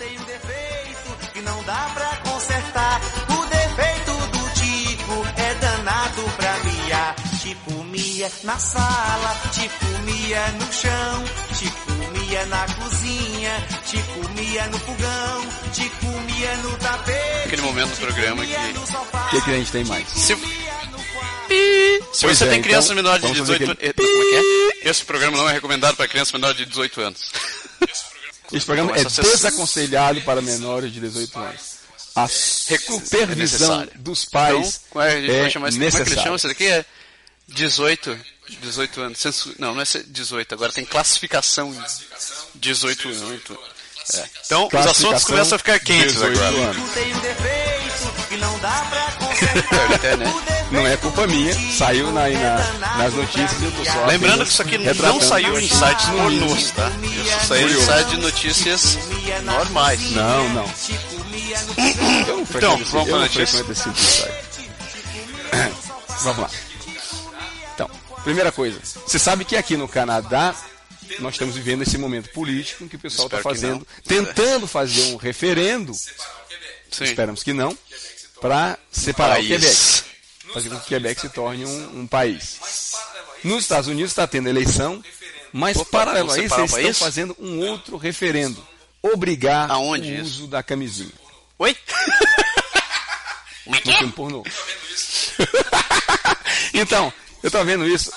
tem um defeito que não dá pra consertar. O defeito do Tico é danado pra miar. Tico mia na sala, Tico mia no chão, Tico mia na cozinha, Tico mia no fogão, Tico mia no tapete. Aquele momento do programa que. O que, que a gente tem mais? Se, se Pois você é, tem então, criança menor de vamos fazer 18 aquele- eh, Como é que é? Esse programa não é recomendado para criança menor de 18 anos. Esse programa Então, é sessão- desaconselhado para menores de 18 anos. A supervisão é dos Então, pais como é, a gente é vai chamar isso? Como é que eles necessária. chamam isso daqui? É 18, 18 anos. Censu- Não, não é 18, agora tem classificação 18 anos. É. Então, os assuntos começam a ficar quentes 18 agora. Tem um defeito que não dá pra Não é culpa minha, saiu na, na- nas notícias e eu tô só Lembrando que isso aqui não saiu em sites pornôs, tá? Isso saiu em Curioso. site de notícias normais. Não, não. Eu não frequento Então, esse, vamos eu pra notícia? Vamos lá. Então, primeira coisa. Você sabe que aqui no Canadá nós estamos vivendo esse momento político em que o pessoal está fazendo, tentando fazer um referendo, Sim. esperamos que não, para separar País. o Quebec. Fazer com que o Quebec se torne um, um país. Nos Estados Unidos está tendo eleição, mas paralelo a isso, eles estão fazendo um outro referendo. Obrigar Aonde o isso? uso da camisinha. Oi? no filme pornô. então, eu tô vendo isso.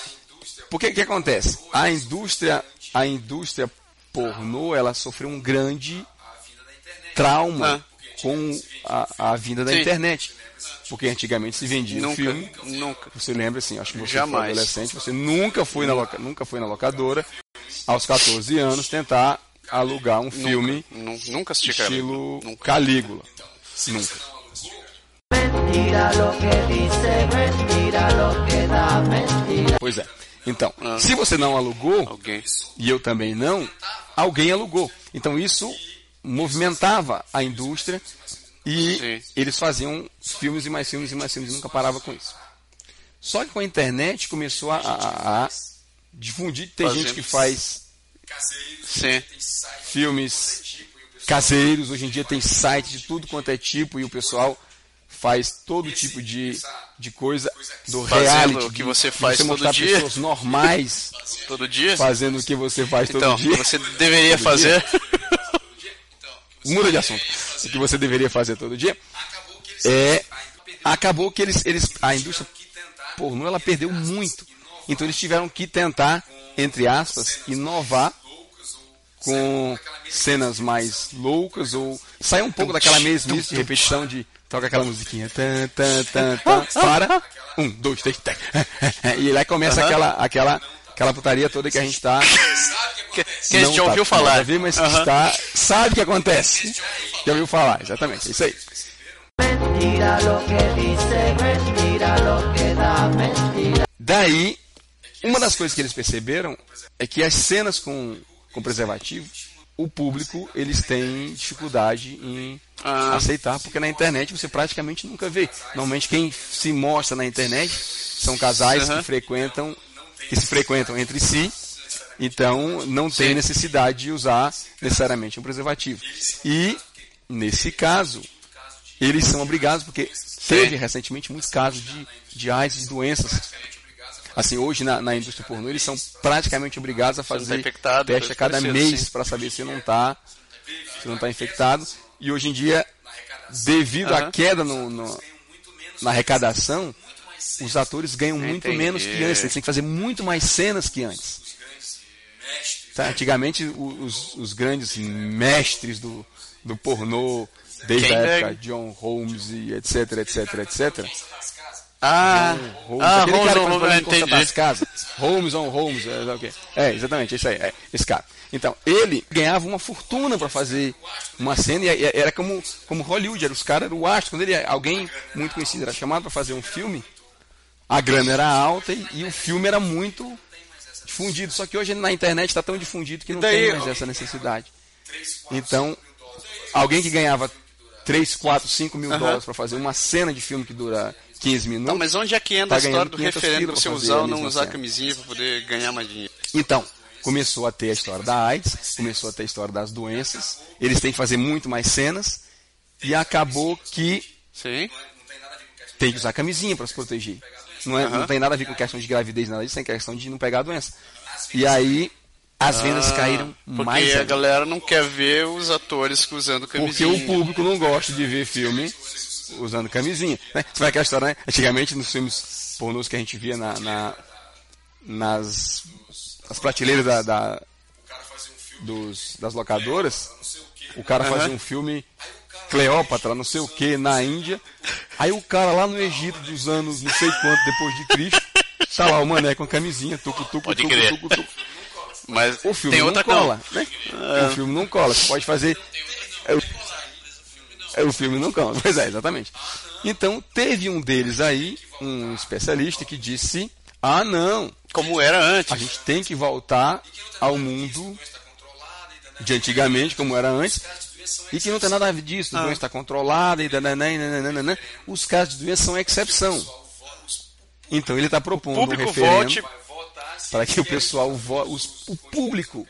Porque que acontece? A indústria, a indústria pornô, ela sofreu um grande trauma com a, a vinda da. Sim. internet. Porque antigamente se vendia um Nunca, filme. nunca. Você lembra assim, acho que você Jamais. foi adolescente, você nunca foi na, loca, nunca foi na locadora, aos 14 anos, tentar alugar um filme Nu- Nunca assisti estilo Nunca. Calígula. Nunca. Mentira lo que dice, mentira lo que da, mentira. Pois é. Então, Ah. se você não alugou, Alguém. e eu também não, alguém alugou. Então isso movimentava a indústria e Sim. eles faziam filmes e mais filmes e mais filmes e nunca parava com isso. Só que com a internet começou a, a- a difundir. Tem gente que faz filmes caseiros, hoje em dia tem site de tudo quanto é tipo e o pessoal faz todo tipo de, de coisa do Fazendo reality. o que de- você de faz você todo dia. pessoas normais Todo dia? fazendo o que você faz todo Então, dia. você deveria Todo fazer. muda de assunto. O que você deveria fazer todo dia é acabou que eles, eles a indústria pornô ela perdeu muito. Então eles tiveram que tentar, entre aspas, inovar com cenas mais loucas ou sair um pouco daquela mesmice de repetição de toca aquela musiquinha. Tan, tan, tan, tan, para. Um, dois, três, três. e lá começa aquela aquela aquela putaria toda que a gente tá Que, que a não gente já tá ouviu acostumado falar. a ver, mas que Aham. está, sabe o que acontece. Já ouviu falar, exatamente, é isso aí. Daí, uma das coisas que eles perceberam é que as cenas com, com preservativo, o público, eles têm dificuldade em Ah. aceitar, porque na internet você praticamente nunca vê. Normalmente quem se mostra na internet são casais Aham. que frequentam, que se frequentam entre si, então não tem necessidade de usar necessariamente um preservativo. E, nesse caso, eles são obrigados, porque teve recentemente muitos casos de, de AIDS, de doenças. Assim, hoje na, na indústria pornô, eles são praticamente obrigados a fazer teste a cada mês para saber se não está se não tá infectado. E hoje em dia, devido à queda no, no- na arrecadação, os atores ganham muito menos que antes. Eles têm que fazer muito mais cenas que antes. Tá, Antigamente, os, os grandes mestres do, do pornô, desde a Quem época é? John Holmes e etc, etc, etc. Ah, Holmes, ah aquele Holmes, cara que Holmes, entendi. as casas. Holmes on Holmes, é, é, o quê? é exatamente, isso aí, é, esse cara. Então, ele ganhava uma fortuna para fazer uma cena, e e era como, como Hollywood, era os caras, o astro. Quando ele, alguém muito conhecido era chamado para fazer um filme, a grana era alta e, e o filme era muito difundido. Só que hoje na internet está tão difundido que não daí, tem mais essa necessidade. Então, alguém que ganhava 3, 4, 5 mil dólares para fazer uma cena de filme que dura 15 minutos. Não, mas onde é que entra Tá a história do 500 referendo você usar ou não usar cena. camisinha pra poder ganhar mais dinheiro? Então, começou a ter a história da AIDS, começou a ter a história das doenças, eles têm que fazer muito mais cenas, e acabou que Sim. tem que usar camisinha para se proteger. Não, é, não tem nada a ver com questão de gravidez, nada disso, tem questão de não pegar a doença. E aí as vendas caíram Ah, Porque mais a ainda. galera não quer ver os atores usando Porque camisinha. o público não gosta de ver filme usando camisinha. Né? Você vai aquela história, né? Antigamente, nos filmes pornôs que a gente via na, na- nas, nas prateleiras da, da- dos, das locadoras, o cara fazia um filme Cleópatra, não sei o que, na Índia. Aí o cara lá no Egito dos anos não sei quanto depois de Cristo, tá lá o mané com a camisinha, tucu, tucu, Pode tucu, tucu, tucu. Mas O filme tem não outra cola, não. né? O filme não cola. Você pode fazer. É, o- é, O filme não cola. Pois é, exatamente. Então, teve um deles aí, um especialista, que disse: Ah, não, Como era a antes. gente tem que voltar ao mundo de antigamente, como era antes, e que não tem nada a ver disso, a doença está controlada, e dananã, e os casos de doença são exceção. Então ele está propondo um referendo para que o pessoal, os- o público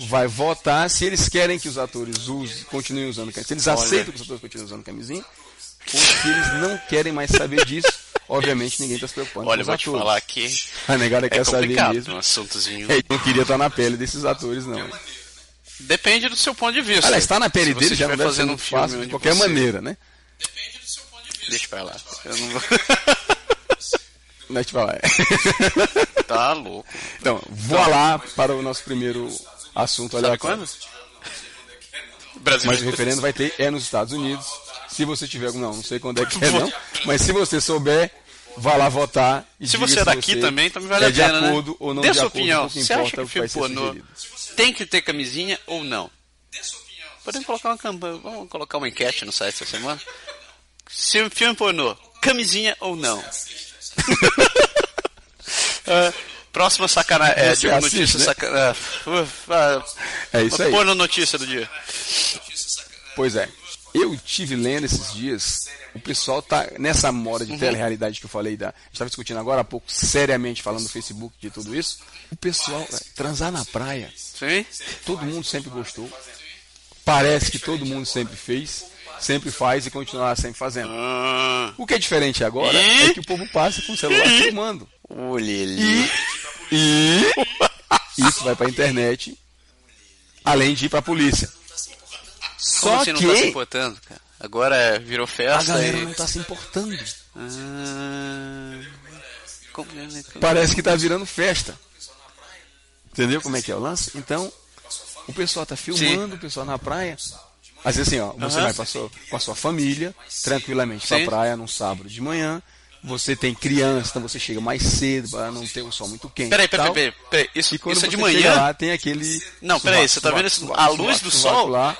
vai votar se eles querem que os atores usem, continuem usando camisinha. Se eles aceitam que os atores continuem usando camisinha, ou se eles não querem mais saber disso. Obviamente ninguém está se preocupando Olha, com os vou te atores. falar que A negada é quer saber mesmo. um assuntozinho. É, não queria estar na pele desses atores, não. Depende do seu ponto de vista. Aliás, estar na pele você dele já não deve ser fazendo um filme fácil de qualquer você- maneira, né? Deixa pra lá. Eu não vou... Deixa eu falar. tá louco. Então, vou lá para o nosso primeiro assunto aleatório. quando? Brasil. Mas o referendo vai ter é nos Estados Unidos. Se você tiver, não, não sei quando é que é não, mas se você souber, vá lá votar. Se você é daqui também, também vale é a de pena, acordo né? ou não Dê de sua acordo, opinião. Você acha que o que vai filme pornô. Tem que ter camisinha ou não? Podemos colocar uma campanha, vamos colocar uma enquete no site essa semana. Se o filme pornô, camisinha ou não? Ah, próxima sacanagem. É, tipo, notícia né? sacanagem. É isso aí. Porno notícia do dia. Pois é. Eu tive lendo esses dias, o pessoal tá nessa moda de Uhum. telerealidade que eu falei, da, a estava discutindo agora há pouco, seriamente falando no Facebook de tudo isso. O pessoal, transar na praia, Sim? todo mundo sempre gostou. Parece que todo mundo sempre fez, sempre faz e continuará sempre fazendo. Ah, O que é diferente agora é que o povo passa com o celular filmando. olha ali. E isso vai pra internet, além de ir pra polícia. Como Só você não tá se que importando, cara? Agora é, virou a festa galera e... não tá se importando. Ah, como- Parece que tá virando festa. Entendeu como é que é o lance? Então, o pessoal tá filmando, o pessoal na praia. Às vezes assim, ó, você Aham. vai pra sua, com a sua família, tranquilamente pra Sim. praia num sábado de manhã. Você tem criança, então você chega mais cedo para não ter um sol muito quente. Peraí, peraí, peraí, peraí. Isso, isso é de manhã? lá, tem aquele. Não, peraí, você tá vendo isso? A luz do sol? Lá,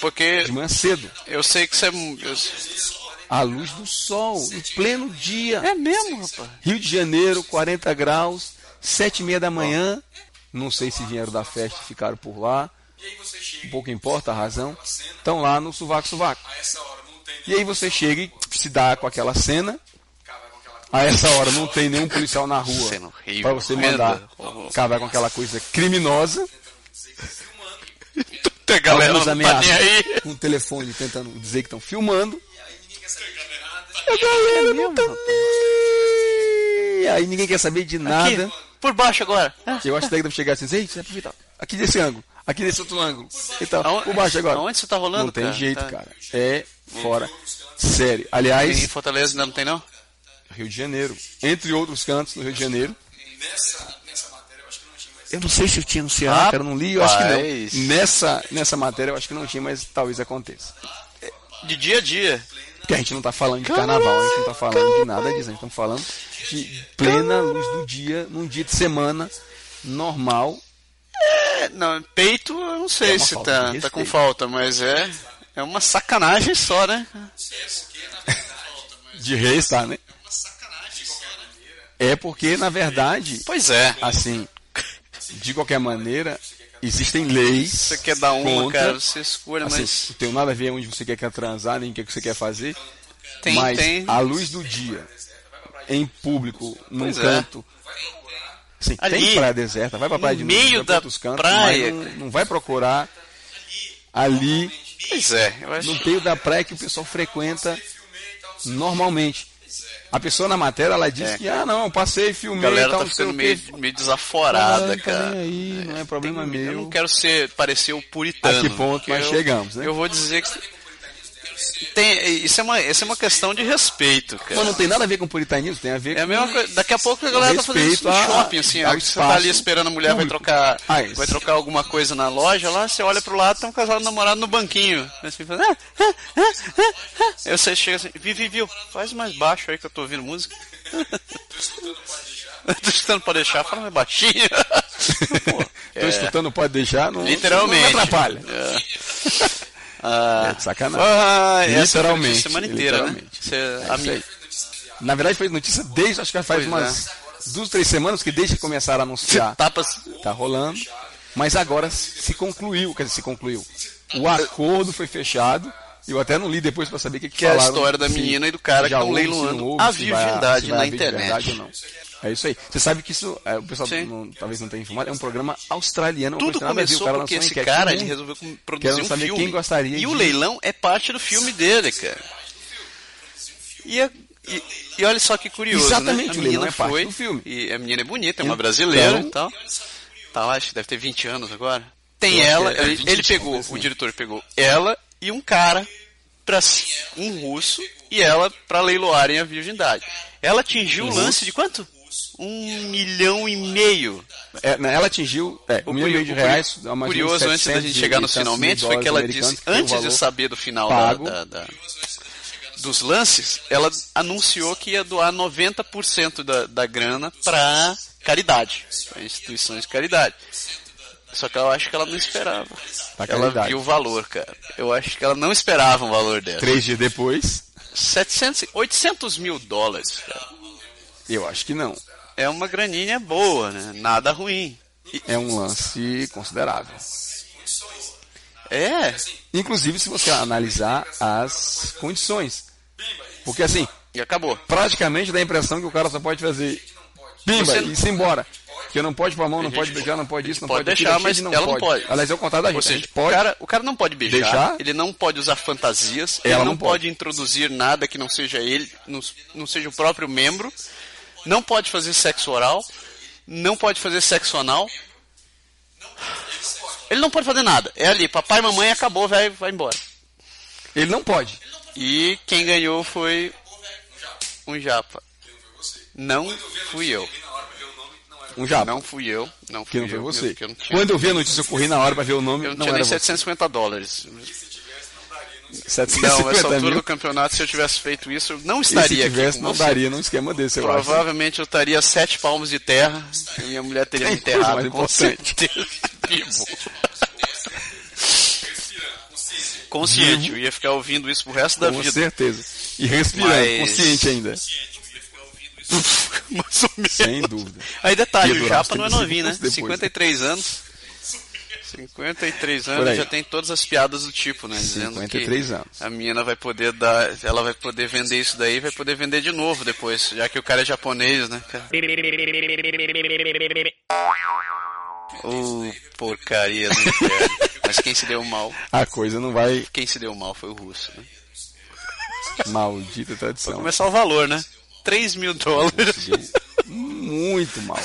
Porque de manhã cedo. eu sei que você é... eu- A luz do sol, em pleno dia. É mesmo, rapaz. Rio de Janeiro, 40 graus, sete e meia da manhã. Não sei se vieram da festa e ficaram por lá. Um pouco importa a razão. Estão lá no sovaco sovaco. E aí você chega e se dá com aquela cena. A essa hora não tem nenhum policial na rua para você mandar acabar com aquela coisa criminosa. A galera não tá nem aí. com o telefone tentando dizer que estão filmando. A É galera não tá nem aí. Ninguém quer saber de nada. Aqui, por baixo agora. Ah, Eu acho que deve chegar assim, ei, você aproveitar. Aqui desse ângulo, aqui desse outro ângulo. E tal, Aonde- por baixo agora. aonde você tá rolando, Não tem cara? jeito, Tá. cara. É fora. Sério. Em Aliás, Fortaleza ainda não tem, não? Rio de Janeiro. Entre outros cantos no Rio de Janeiro. Eu não sei se eu tinha no Ceará, Rapaz. cara, eu não li, eu acho que não. Nessa, nessa matéria eu acho que não tinha, mas talvez aconteça. De dia a dia. Porque a gente não tá falando de carnaval, a gente não tá falando de nada disso, a gente tá falando de plena luz do dia, num dia de semana normal. É, não, peito eu não sei É se tá, tá com falta, mas é, é uma sacanagem só, né? De reis, tá, né? É porque, na verdade, Pois é. assim, de qualquer maneira, existem leis. Você quer dar uma, contra, cara, você escolhe, Assim, mas não tem nada a ver onde você quer, quer transar, nem o que você quer fazer. tem, mas tem. a luz do dia, em público, num Pois é. canto, Sim, ali, tem praia deserta, vai pra praia de meio pra da cantos, praia. não, não vai procurar ali Pois é, eu acho. no meio da praia que o pessoal frequenta normalmente. A pessoa na matéria, ela diz É. que, ah, não, passei, filmei A galera tal, tá ficando meio, meio desaforada, tá cara. aí, não é problema Tem- meu. Eu não quero ser, parecer o puritano. A que ponto nós eu- chegamos, né? Eu vou dizer que. Tem, isso, é uma, isso é uma questão de respeito, cara. Mas não tem nada a ver com puritanismo, tem a ver É a com... mesma coisa. Daqui a pouco a galera tá fazendo isso no shopping, assim. Você tá ali esperando a mulher vai trocar, Ah, vai trocar alguma coisa na loja lá, você olha pro lado, tem um casal namorado no banquinho. Assim, faz, ah, ah, ah, ah, ah. Aí você chega assim, Vivi, viu, faz mais baixo aí que eu tô ouvindo música. tô escutando pra deixar, fala mais baixinho. Pô, Tô escutando, pode deixar, não, Literalmente. não atrapalha. É. Ah, É de sacanagem. ah, essa Literalmente, notícia semana inteira, né? literalmente. Você, É minha. Na verdade, foi notícia desde, acho que faz Pois umas duas, três semanas que desde que começaram a anunciar, tapas. tá rolando. Mas agora se concluiu, quer dizer, se concluiu. O acordo foi fechado. Eu até não li depois para saber o que, que, Que é a história da menina e do cara que já estão leiloando não a virgindade na internet. É isso aí. Você sabe que isso, é, o pessoal não- talvez não tenha informado, é um programa australiano. Tudo começou cara porque esse cara ele resolveu produzir um filme. quem gostaria e de- o leilão é parte do filme dele, cara. E, a- e- e olha só que curioso, Exatamente, né? o A leilão menina é parte foi, do filme. E a menina é bonita, é uma Então- brasileira e tal. Tá lá, acho que deve ter 20 anos agora. Tem ela, é ele, 20, ele pegou, talvez, o diretor pegou ela e um cara, pra, um russo, e ela pra leiloarem a virgindade. Ela atingiu o lance de quanto? Um milhão e meio. É, ela atingiu é, um O milhão e meio de reais. imagina curioso, antes da 700 gente chegar nos finalmente, foi que ela disse, é antes de saber do final da, da- da- dos lances, ela anunciou que ia doar 90% da, da grana para caridade, para instituições de caridade. Só que eu acho que ela não esperava. Pra ela caridade. viu o valor, cara. Eu acho que ela não esperava um valor dela. Três dias depois, 700, 800 mil dólares, cara. eu acho que não. É uma graninha boa, né? Nada ruim. É um lance considerável. É, Inclusive, se você analisar as condições. Porque assim, e acabou. praticamente dá a impressão que o cara só pode fazer pimba e ir embora. Porque não pode pôr a mão, não pode beijar, não pode isso, não pode pode, deixar, aquilo, mas gente ela não pode. Aliás, é o contrário da gente. Ou a seja, gente pode. o, cara, o cara não pode beijar, Deixar. ele não pode usar fantasias, ele não, não pode. pode. introduzir nada que não seja ele, não, não seja o próprio membro, não pode fazer sexo oral, não pode fazer sexo anal. Ele não pode fazer nada. É ali, papai e mamãe acabou, vai, vai embora. Ele não pode. E quem ganhou foi um japa. Não fui eu. Um japa. Não fui eu. Não fui não foi eu. você. Quando eu vi a notícia, eu corri na hora pra ver o nome. eu não não tinha nem você. 750 dólares. 750 Não, essa altura mil. do campeonato, se eu tivesse feito isso, eu não E se estaria aqui tivesse, com não você. daria num esquema desse, eu acho. Provavelmente eu estaria sete palmos de terra e minha mulher teria me Tem coisa mais enterrado com certeza vivo. Consciente, eu ia ficar ouvindo isso pro resto da Com vida. certeza. E respirando, Mas- consciente ainda. Mais ou menos. Sem dúvida. Aí detalhe, o Japa não é 30 novinho, né? depois. 53 anos. 53 Por anos já tem todas as piadas do tipo, né? Dizendo 53 que anos. a menina vai poder dar, ela vai poder vender isso daí, vai poder vender de novo depois, já que o cara é japonês, né? Ô, porcaria do inferno. Mas quem se deu mal, A coisa não vai quem se deu mal foi o russo, né? maldita tradição. Começar o valor, né? 3 mil dólares. Muito mal.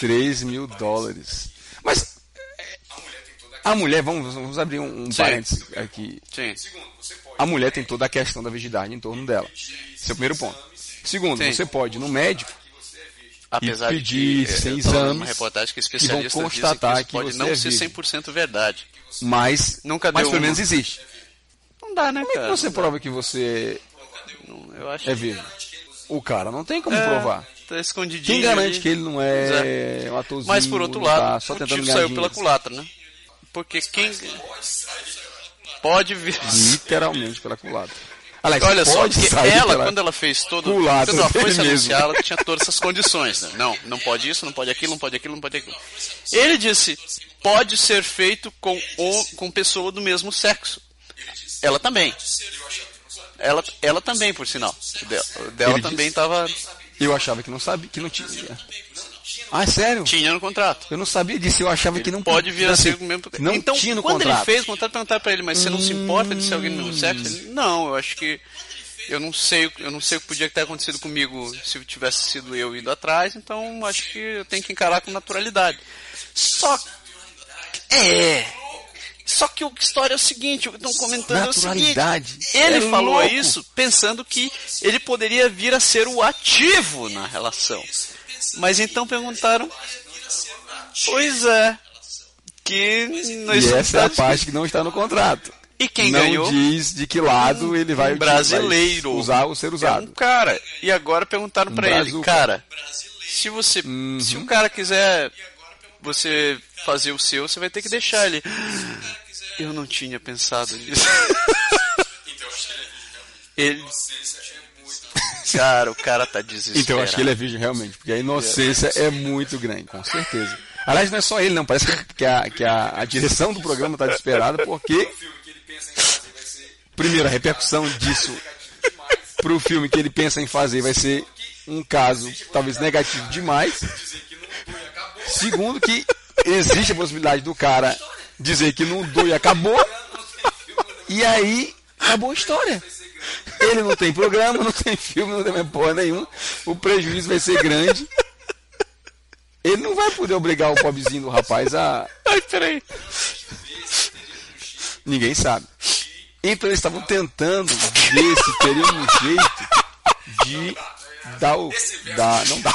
3 mil dólares. É, a mulher, vamos, vamos abrir um, um Sim. parênteses aqui. Sim. A mulher tem toda a questão da virgindade em torno dela. Esse é o primeiro ponto. Segundo, Sim. você pode ir no médico Apesar E pedir de que, sem exames uma reportagem que que vão que constatar isso que pode não é ser virgem. 100% verdade. mas, Nunca mas pelo uma. menos existe. Não dá, né, Como é que cara? você prova que você Não- é virgem? O cara não tem como É, provar. Tá escondidinho. Quem garante ali. que ele não é um atorzinho? Mas por outro lado, tá só o tiro saiu pela culatra, né? Porque quem pode vir. Literalmente pela culatra. Aliás, Olha só, porque sair ela, pela- quando ela fez todo. culatra Quando ela foi se anunciar, ela tinha todas essas condições. Né? Não, não pode isso, não pode aquilo, não pode aquilo, não pode aquilo. Ele disse: pode ser feito com, o, com pessoa do mesmo sexo. Ela também. Ela, ela também, por sinal. Dela Ele também estava. Eu achava que não sabia, que não tinha. Ah, é sério? Tinha no contrato. Eu não sabia disso, eu achava que não Pode vir a assim, ser o mesmo. Não então, tinha no quando contrato. ele fez o contrato, perguntaram pra ele, mas você não se importa de ser alguém do mesmo sexo? Ele, não, eu acho que eu não sei, eu não sei o que podia ter acontecido comigo se tivesse sido eu indo atrás, então acho que eu tenho que encarar com naturalidade. Só que, é, só que a história é o seguinte, o que estão comentando é o seguinte, Naturalidade. ele É falou louco. isso pensando que ele poderia vir a ser o ativo na relação. Mas então perguntaram, pois é, que E essa é a parte que não está no contrato. E quem não ganhou? diz de que lado ele vai, um brasileiro. vai usar ou ser É um usado. cara. E agora perguntaram Um pra ele, cara, se você, Uhum. se um cara quiser você fazer o seu, você vai ter que deixar ele. Eu não tinha pensado nisso. ele Cara, o cara tá desesperado. Então eu acho que ele é virgem realmente, porque a inocência é muito grande, com certeza. Aliás, não é só ele não, parece que, a, que a, a direção do programa está desesperada porque primeiro a repercussão disso pro filme que ele pensa em fazer vai ser um caso talvez negativo demais. Segundo que existe a possibilidade do cara dizer que não doeu e acabou. E aí acabou a história. Ele não tem programa, não tem filme, não tem mais porra nenhuma. O prejuízo vai ser grande. Ele não vai poder obrigar o pobrezinho do rapaz a. Ai, peraí. Ninguém sabe. Então eles estavam tentando ver se teria um jeito de dar o. Dar, não dá.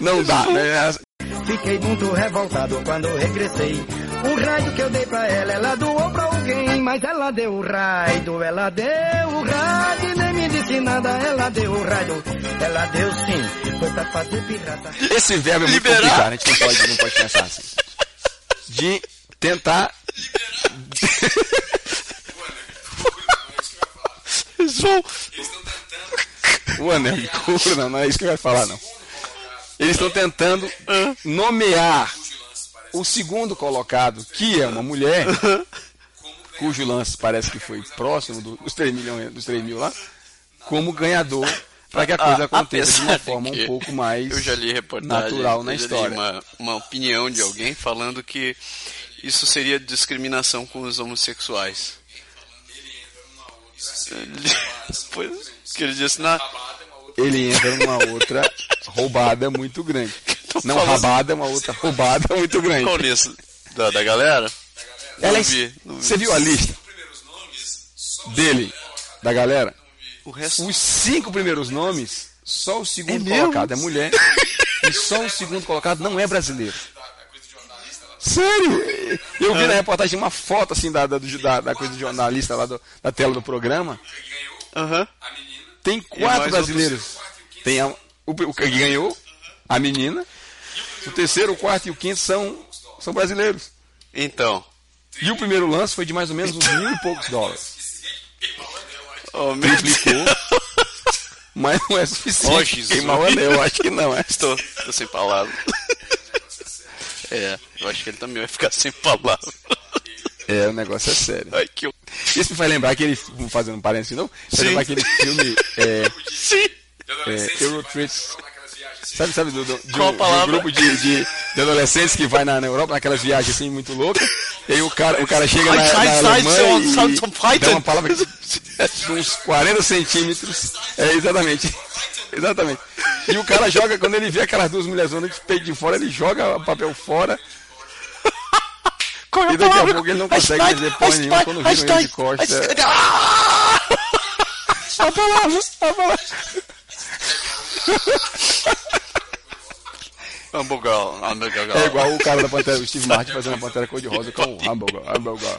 Não dá, né? Fiquei muito revoltado quando regressei. O raio que eu dei pra ela, ela doou pra alguém. Mas ela deu o raio, ela deu o raio. Nem me disse nada, ela deu o raio. Ela deu sim, foi pra fazer pirata. Esse verbo é muito Liberar. complicado, a gente não pode, não pode pensar assim. De tentar. Eles vão. O anel de couro, não, não é isso que ia falar, não. Eles estão tentando nomear o segundo colocado, que é uma mulher, cujo lance parece que foi próximo do- dos 3, milhões, dos 3 mil lá, como ganhador, para que a coisa Ah, aconteça de uma forma um pouco mais Eu já li natural na eu já li história. Uma, uma opinião de alguém falando que isso seria discriminação com os homossexuais. Ele- Pois, que ele disse na. Ele entra numa outra roubada muito grande. Não rabada, é uma outra roubada muito grande. Qual lista? Da, da galera? Não Ela- vi, não vi. Você viu a lista dele, da galera? O resto. Os cinco primeiros nomes, só o segundo É colocado é mulher. e só o segundo colocado não é brasileiro. Sério? Eu vi na reportagem uma foto assim da, da, do- da, da coisa do jornalista lá do- da tela do programa. Aham. Tem quatro brasileiros. Tem a- o, o que ganhou, a menina. O terceiro, o quarto e o quinto são, são brasileiros. Então. E o primeiro lance foi de mais ou menos uns mil e poucos dólares. Oh, meu Triplicou. Mas não é Oh, suficiente. Jesus. queimar o anel, acho que não. É. Estou, estou sem palavras. É, eu acho que ele também vai ficar sem palavras. É, o negócio é sério. Ai, que. Isso me faz lembrar aquele, fazendo um parênteses novo, faz lembrar aquele filme é, Sim! é, Eurotrip. Sabe, sabe, do, do, de, um, de um grupo de, de, de adolescentes que vai na, na Europa, naquelas viagens assim muito loucas, e aí o cara, o cara chega na, na Alemanha e dá uma palavra de uns 40 centímetros. É, exatamente. Exatamente. E o cara joga, quando ele vê aquelas duas mulheres de peito de fora, ele joga o papel fora Qual é e daqui a pouco ele não consegue dizer porra nenhuma quando viram ele de costas. A palavra, a palavra. Hambúrguer. É igual o cara da Pantera, o Steve Martin fazendo a Pantera cor-de-rosa com o hambúrguer,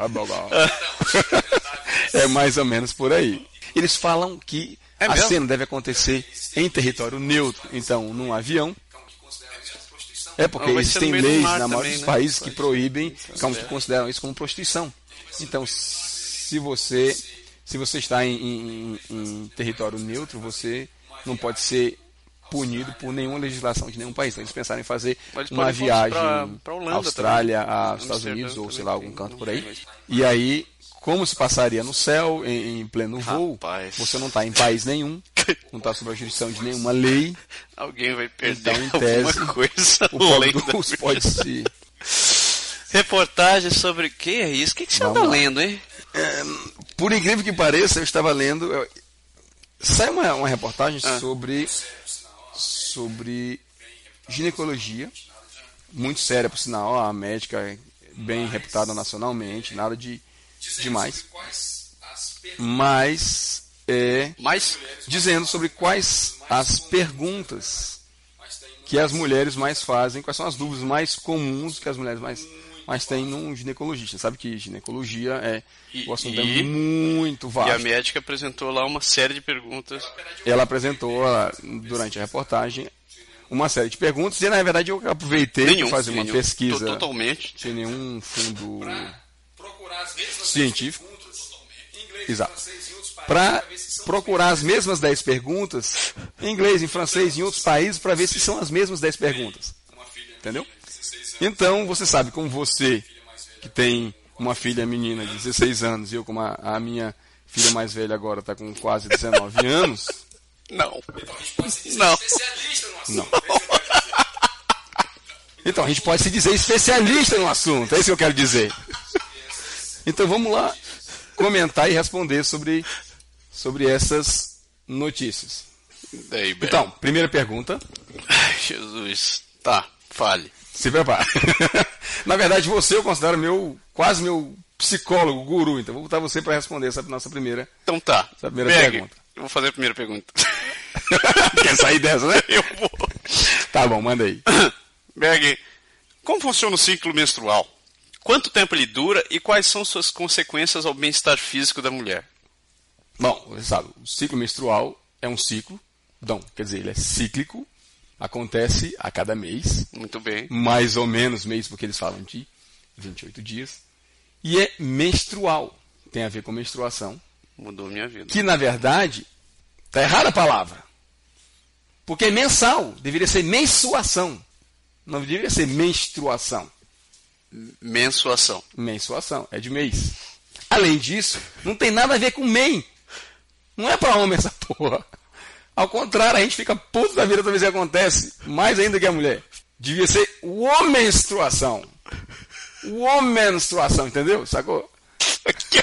hambúrguer. É mais ou menos por aí. Eles falam que É a cena deve acontecer em território neutro, então num avião. É porque Ah, meio do leis na maioria dos né? países que proíbem, como que consideram isso como prostituição. Então, se você se você está em, em- em território neutro, você não pode ser punido por nenhuma legislação de nenhum país. Então, eles pensaram em fazer Eles uma viagem pra Holanda Austrália a Amsterdã Estados Unidos ou sei lá algum canto por aí. E aí, como se passaria no céu em, em pleno voo, Rapaz. você não está em país nenhum. não está sob a jurisdição de nenhuma lei. Alguém vai perder Então, em tese, alguma coisa O SUS pode se. Reportagem sobre o que é isso? O que, que você anda lendo, hein? Por incrível que pareça, eu estava lendo. eu- Sai uma, uma reportagem Ah. sobre. sobre ginecologia. Muito séria, por sinal. A médica é bem reputada nacionalmente, nada de demais. Mas. É, Mas, dizendo sobre quais as perguntas que as mulheres mais fazem, quais são as dúvidas mais comuns que as mulheres mais, mais têm num ginecologista. Sabe que ginecologia é. E- o assunto e- é muito e a vasto. médica apresentou lá uma série de perguntas. Ela apresentou ah, durante a reportagem uma série de perguntas e na verdade eu aproveitei Nenhum. para fazer uma nenhum. pesquisa To- Totalmente. sem nenhum fundo procurar as mesmas científico. perguntas em inglês, Exato. e para procurar as mesmas 10 perguntas em inglês, em francês, em outros países, para ver se são as mesmas 10 perguntas. Entendeu? De 16 anos. Então, você sabe, como você, que tem uma filha menina de 16 anos, e eu, como a, a minha filha mais velha agora está com quase 19 anos, Não. Então a gente pode se dizer Não. especialista no assunto. Não. É isso que eu quero dizer. então a gente pode se dizer especialista no assunto, é isso que eu quero dizer. Então vamos lá comentar e responder sobre, sobre essas notícias. Então, primeira pergunta. Ai, Jesus. Tá, fale. Se prepara. Na verdade, você eu considero meu quase meu psicólogo, guru. Então, vou botar você para responder essa nossa primeira. Então tá. Essa primeira Berg, pergunta. Eu vou fazer a primeira pergunta. Quer sair dessa, né? Eu vou. Tá bom, manda aí. Berg, como funciona o ciclo menstrual? Quanto tempo ele dura e quais são suas consequências ao bem-estar físico da mulher? Bom, você sabe, o ciclo menstrual é um ciclo. Não, quer dizer, ele é cíclico. Acontece a cada mês. Muito bem. Mais ou menos mês, porque eles falam de 28 dias. E é menstrual. Tem a ver com menstruação. Mudou minha vida. que na verdade está errada a palavra. Porque é mensal, deveria ser mensuação. Não deveria ser menstruação. Mensuação. Mensuação, é de mês. Além disso, não tem nada a ver com MEI. Não é para homem essa porra. Ao contrário, a gente fica puto da vida toda vez que acontece. Mais ainda que a mulher. Devia ser o menstruação. O menstruação, entendeu? Sacou? Que.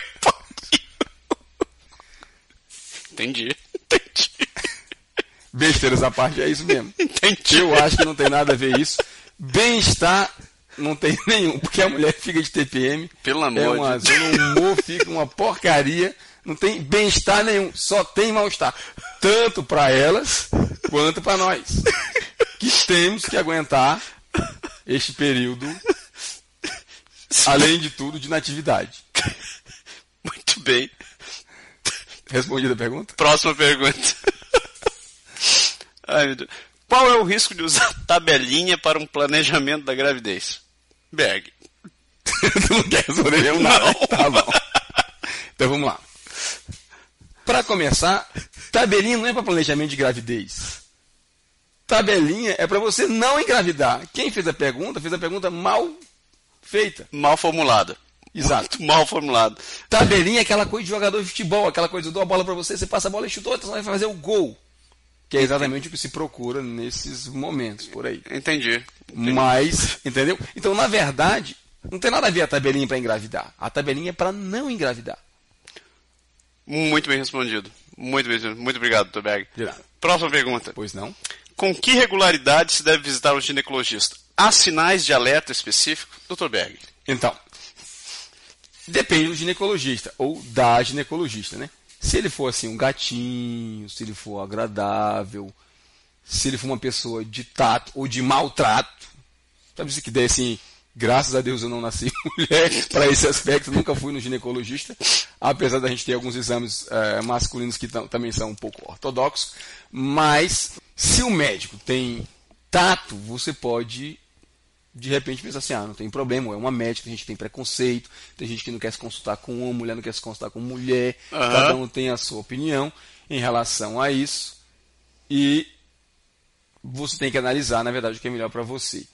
Entendi. Entendi. Besteiras à parte, é isso mesmo. Entendi. Eu acho que não tem nada a ver isso. Bem-estar não tem nenhum, porque a mulher fica de TPM. Pelo amor é uma de Deus. o humor fica uma porcaria. Não tem bem-estar nenhum, só tem mal-estar. Tanto para elas quanto para nós. Que temos que aguentar este período, além de tudo, de natividade. Muito bem. Respondida a pergunta? Próxima pergunta. Ai. Qual é o risco de usar tabelinha para um planejamento da gravidez? Berg. tu não quer responder mesmo nada? Tá bom. Então vamos lá. Para começar, tabelinha não é para planejamento de gravidez. Tabelinha é para você não engravidar. Quem fez a pergunta fez a pergunta mal feita. Mal formulada. Exato. Muito mal formulado. Tabelinha é aquela coisa de jogador de futebol, aquela coisa, eu dou a bola para você, você passa a bola e chutou, você vai fazer o gol. Que é exatamente o que se procura nesses momentos por aí. Entendi. Entendi. Mas, entendeu? Então, na verdade, não tem nada a ver a tabelinha para engravidar. A tabelinha é para não engravidar. Muito bem respondido. Muito bem respondido. Muito obrigado, nada. Próxima pergunta. Pois não? Com que regularidade se deve visitar o ginecologista? Há sinais de alerta específico? Dr. Berg. Então, depende do ginecologista ou da ginecologista, né? Se ele for assim um gatinho, se ele for agradável, se ele for uma pessoa de tato ou de maltrato, sabe se que der assim, graças a Deus eu não nasci mulher para esse aspecto, nunca fui no ginecologista, apesar da gente ter alguns exames eh, masculinos que tam- também são um pouco ortodoxos, mas se o médico tem tato, você pode de repente pensa assim, ah, não tem problema, é uma médica, a gente tem preconceito, tem gente que não quer se consultar com uma mulher, não quer se consultar com mulher, Aham. cada um tem a sua opinião em relação a isso, e você tem que analisar, na verdade, o que é melhor para você.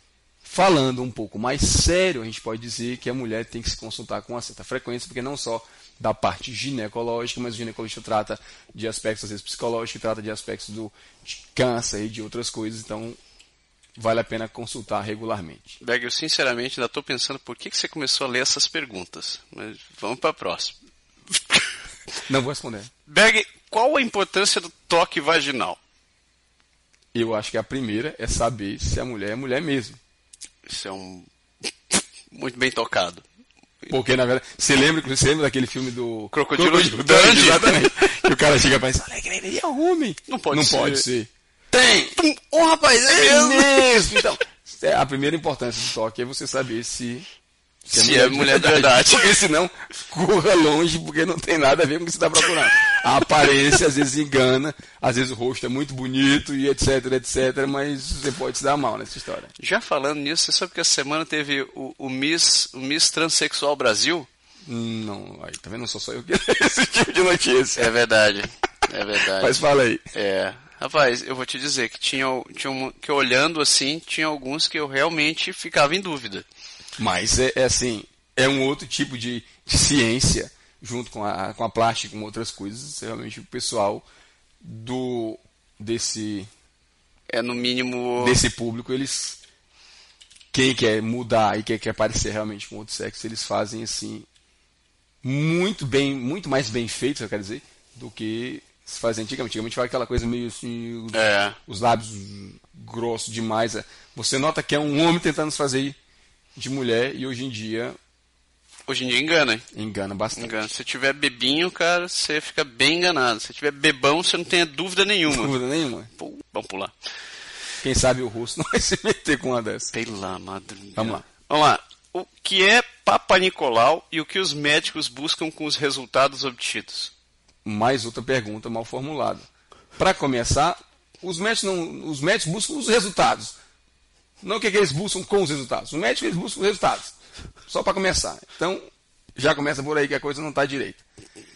Falando um pouco mais sério, a gente pode dizer que a mulher tem que se consultar com uma certa frequência, porque não só da parte ginecológica, mas o ginecologista trata de aspectos, às vezes, psicológicos, trata de aspectos do de câncer e de outras coisas, então vale a pena consultar regularmente. Berg, eu sinceramente ainda estou pensando por que, que você começou a ler essas perguntas. Mas vamos para a próxima. Não vou responder. Berg, qual a importância do toque vaginal? Eu acho que a primeira é saber se a mulher é mulher mesmo. Isso é um. Muito bem tocado. Porque, na verdade, você lembra, você lembra daquele filme do Crocodilo Dundee? Dundee. Exatamente. que o cara chega pra pensar, ele é homem. Não pode Não ser. pode ser. Tem! Ô oh, rapaz, é, É mesmo! mesmo. Então, é, a primeira importância do toque é você saber se, Se é mulher de verdade. Porque senão, corra longe, porque não tem nada a ver com o que você está procurando. A aparência às vezes engana, às vezes o rosto é muito bonito e etc, etc, mas você pode se dar mal nessa história. Já falando nisso, você sabe que essa semana teve o, o Miss, o Miss Transsexual Brasil? Não, aí, tá vendo? Não sou só eu que esse tipo de notícia. É verdade. É verdade. Mas fala aí. É. Rapaz, eu vou te dizer que tinha, tinha um, que olhando assim, tinha alguns que eu realmente ficava em dúvida. Mas é, é assim, é um outro tipo de, de ciência, junto com a, com a plástica, com outras coisas. Realmente o pessoal do desse É no mínimo. desse público, eles quem quer mudar e quer, quer aparecer realmente com outro sexo, eles fazem assim muito bem, muito mais bem feito, eu quero dizer, do que se fazia antigamente. Antigamente faz aquela coisa meio assim, os, É. os lábios grossos demais. é. Você nota que é um homem tentando se fazer de mulher e hoje em dia Hoje em dia engana, hein? engana bastante. Engana. Se tiver bebinho, cara, você fica bem enganado. Se tiver bebão, você não tem dúvida nenhuma. Dúvida nenhuma. Pô, vamos pular. Quem sabe o russo não vai se meter com uma dessa. Pela madre. Vamos lá. Vamos lá. O que é Papa Nicolau e o que os médicos buscam com os resultados obtidos? mais outra pergunta mal formulada. Para começar, os médicos, não, os médicos buscam os resultados. Não o que, é que eles buscam com os resultados. Os médicos eles buscam os resultados. Só para começar. Então, já começa por aí que a coisa não está direita.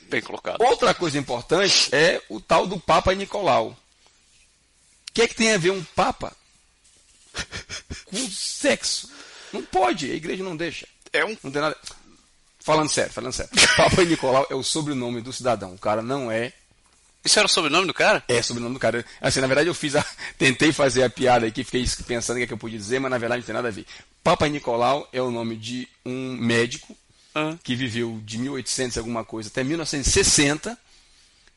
Bem colocado. Outra coisa importante é o tal do Papa Nicolau. O que é que tem a ver um Papa com sexo? Não pode, a igreja não deixa. É um. Não tem nada. Falando sério, falando sério. Papa Nicolau é o sobrenome do cidadão. O cara não é Isso era o sobrenome do cara? é sobrenome do cara. Assim, na verdade, eu fiz a. Tentei fazer a piada aqui, fiquei pensando o que, é que eu podia dizer, mas na verdade não tem nada a ver. Papa Nicolau é o nome de um médico Ah. que viveu de 1800 e alguma coisa até 1960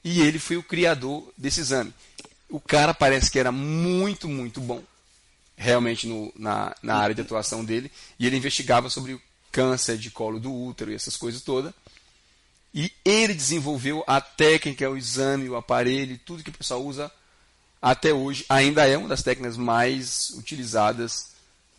e ele foi o criador desse exame. O cara parece que era muito, muito bom, realmente no- na, na área de atuação dele, e ele investigava sobre o câncer de colo do útero e essas coisas todas. E ele desenvolveu a técnica, o exame, o aparelho, tudo que o pessoal usa até hoje. Ainda é uma das técnicas mais utilizadas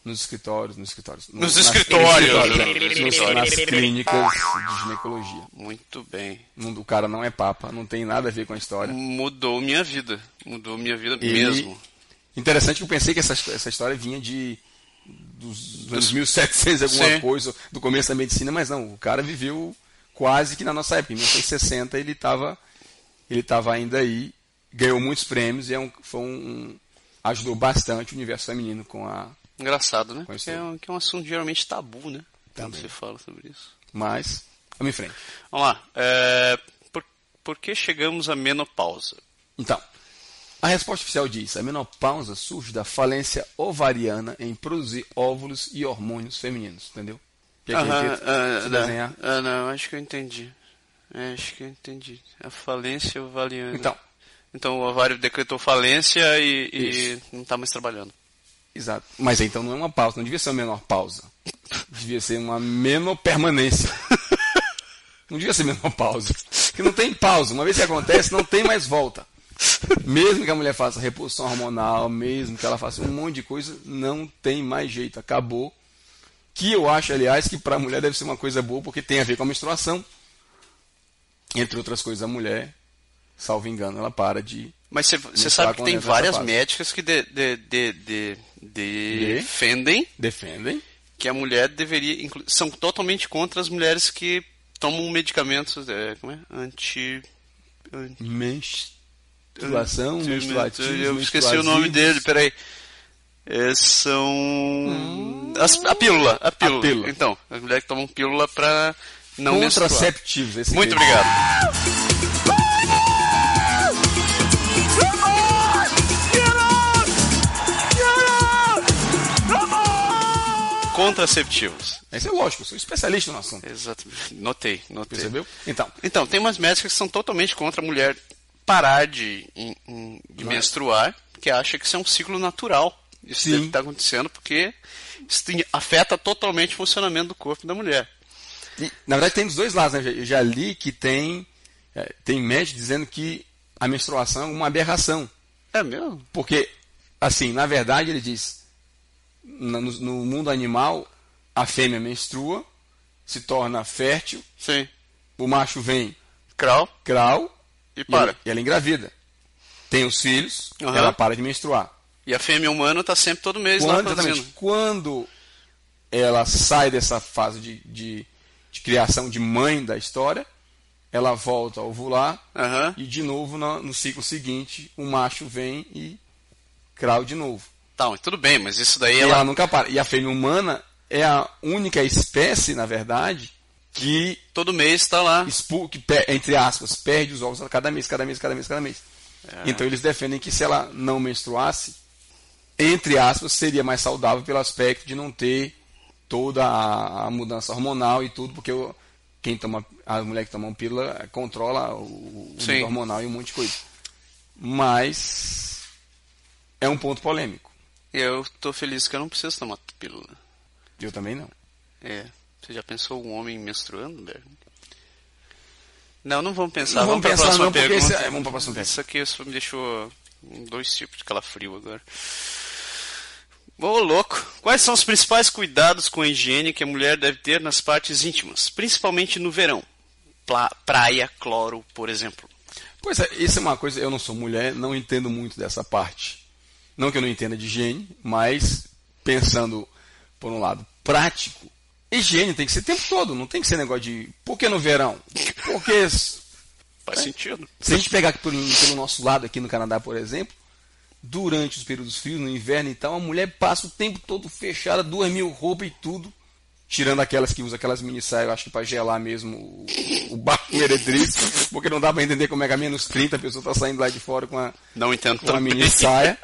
nos escritórios, nos escritórios, no- Nos nas- escritórios. nos- Nos nas clínicas de ginecologia. Muito bem. O cara não é papa, não tem nada a ver com a história. Mudou minha vida. Mudou minha vida Ele- mesmo. Interessante que eu pensei que essa, essa história vinha de dos anos 1700 e alguma Sim. coisa, do começo da medicina, mas não, o cara viveu quase que na nossa época. Em 1960 ele estava ele tava ainda aí, ganhou muitos prêmios e é um, foi um, ajudou bastante o universo feminino com a. Engraçado, né? Com isso Que é, um, que é um assunto geralmente tabu, né? Quando Também. você fala sobre isso. Mas, vamos em frente. Vamos lá. É, por, por que chegamos à menopausa? Então, a resposta oficial diz: a menopausa surge da falência ovariana em produzir óvulos e hormônios femininos, entendeu? Aham, ah, não, desenhar? ah, não, acho que eu entendi. É, acho que eu entendi. A falência ovariana. Então, Então o ovário decretou falência e, e não está mais trabalhando. exato. Mas então não é uma pausa, não devia ser uma menor pausa. Devia ser uma menor permanência. Não devia ser menor pausa. Porque não tem pausa. Uma vez que acontece, não tem mais volta. Mesmo que a mulher faça reposição hormonal, mesmo que ela faça um monte de coisa, não tem mais jeito. Acabou. Que eu acho, aliás, que para a mulher deve ser uma coisa boa, porque tem a ver com a menstruação. Entre outras coisas, a mulher, salvo engano, ela para de. Mas você- sabe que tem várias médicas que de- de- de- de- defendem Defendem. que a mulher deveria. São totalmente contra as mulheres que tomam medicamentos. é, como é? Anti. anti Menstruação, Eu esqueci o nome dele, peraí. É, são. as- a pílula, a pílula. Hum. pílula. Então, as mulheres que tomam pílula pra não menstruar. Contraceptivos. esse Muito obrigado. Contraceptivos. Isso é lógico, eu sou especialista no assunto. Exatamente. Notei, notei. Percebeu? Então, Então, tem umas médicas que são totalmente contra a mulher parar de, de menstruar, que acha que isso é um ciclo natural. Isso Sim. deve estar acontecendo porque isso tem- afeta totalmente o funcionamento do corpo da mulher. E, na verdade, tem dos dois lados, né? Eu já li que tem, é, tem médico dizendo que a menstruação é uma aberração. É mesmo? Porque, assim, na verdade, ele diz: no, no mundo animal, a fêmea menstrua, se torna fértil, Sim. o macho vem Krau crau e e para. ela, e ela engravida. Tem os filhos, Aham. ela para de menstruar. E a fêmea humana está sempre todo mês lá Quando, produzindo. exatamente, quando ela sai dessa fase de, de, de criação de mãe da história, ela volta a ovular Aham. e de novo no, no ciclo seguinte o macho vem e crau de novo. Tá, tudo bem, mas isso daí E ela... ela nunca para. E a fêmea humana é a única espécie, na verdade, que, todo mês está lá. expu- que entre aspas, perde os ovos a cada mês, cada mês, cada mês, cada mês. É. Então eles defendem que se ela não menstruasse, entre aspas, seria mais saudável pelo aspecto de não ter toda a, a mudança hormonal e tudo, porque o- quem toma, a mulher que toma uma pílula controla o, o hormonal e um monte de coisa. Mas é um ponto polêmico. Eu tô feliz que eu não preciso tomar pílula. Eu também não. É. Você já pensou um homem menstruando, Berg? Não, não vamos pensar. Não vamos vamos pensar próxima não, pergunta. esse é- vamos pra próxima pergunta. Isso aqui só me deixou dois tipos de calafrio agora. Ô, louco. Quais são os principais cuidados com a higiene que a mulher deve ter nas partes íntimas, principalmente no verão? Pla- praia, cloro, por exemplo. Pois é, isso é uma coisa, eu não sou mulher, não entendo muito dessa parte. Não que eu não entenda de higiene, mas pensando por um lado higiene tem que ser o tempo todo, não tem que ser negócio de por que no verão? Porque Faz sentido. se a gente pegar aqui pelo, pelo nosso lado aqui no Canadá, por exemplo, durante os períodos frios, no inverno e tal, a mulher passa o tempo todo fechada, duas mil roupas e tudo, tirando aquelas que usa aquelas mini saias, acho que para gelar mesmo o, o barco meretriz, porque não dá para entender como é que a menos 30 a pessoa tá saindo lá de fora com a, Não entendo com a mini saia.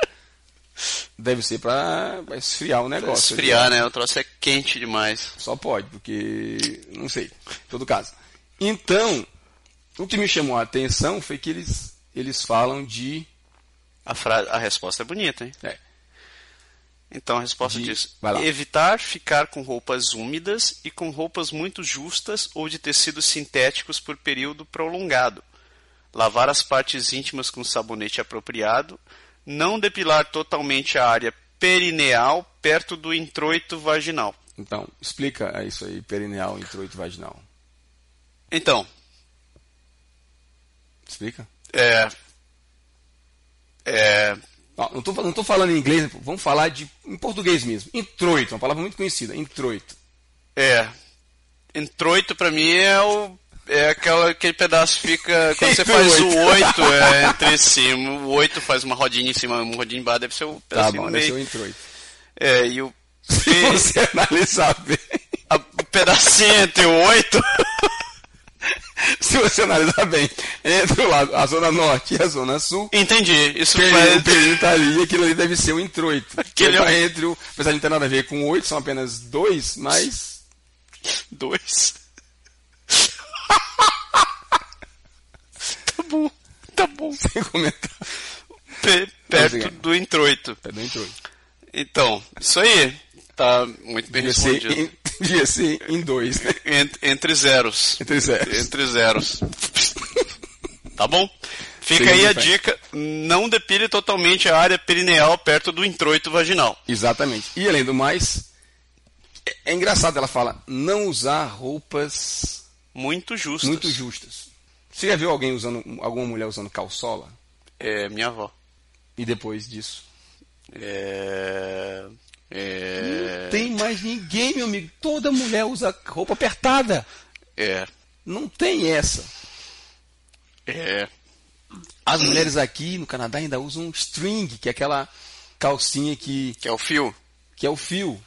Deve ser para esfriar o negócio. Esfriar, né? O troço é quente demais. Só pode, porque. Não sei. Em todo caso. Então, o que me chamou a atenção foi que eles, eles falam de. A, fra... a resposta é bonita, hein? é, Então a resposta De- diz: evitar ficar com roupas úmidas e com roupas muito justas ou de tecidos sintéticos por período prolongado. Lavar as partes íntimas com sabonete apropriado. Não depilar totalmente a área perineal perto do introito vaginal. então, explica isso aí, perineal, introito vaginal. Então, Explica? é. É. Não, tô falando em inglês, vamos falar de, em português mesmo. Introito, uma palavra muito conhecida. Introito. É. Introito pra mim é o. É aquela, aquele pedaço que fica. Quando você faz o Oito. oito é, entre cima. O oito faz uma rodinha em cima, uma rodinha embaixo, deve ser o Tá pedacinho bom, deve ser o introito. É, e o. Se você analisar bem. a- o pedacinho entre o oito. Se você analisar bem, entre o lado, a zona norte e a zona sul, Entendi. Isso Peri- faz. o período tá ali e aquilo ali deve ser o introito. Aquele Que tá é entre o. Apesar de não ter nada a ver com oito, são apenas dois, mas. Dois. tá bom. Tá bom. Sem comentar. Pe- perto do introito. É do introito. Então, isso aí. Tá muito bem ser, respondido. Devia ser em dois, né? Ent- entre zeros. Entre zeros. Entre zeros. tá bom? Fica Seguindo aí a dica: não depile totalmente a área perineal perto do introito vaginal. Exatamente. E além do mais, é, é engraçado, ela fala não usar roupas Muito justo. muito justas. Você já viu alguém usando, alguma mulher usando calçola? É, minha avó. E depois disso? É. É. Não tem mais ninguém, meu amigo. Toda mulher usa roupa apertada. É. Não tem essa. É. As mulheres aqui no Canadá ainda usam string, que é aquela calcinha que, Que é o fio. que é o fio.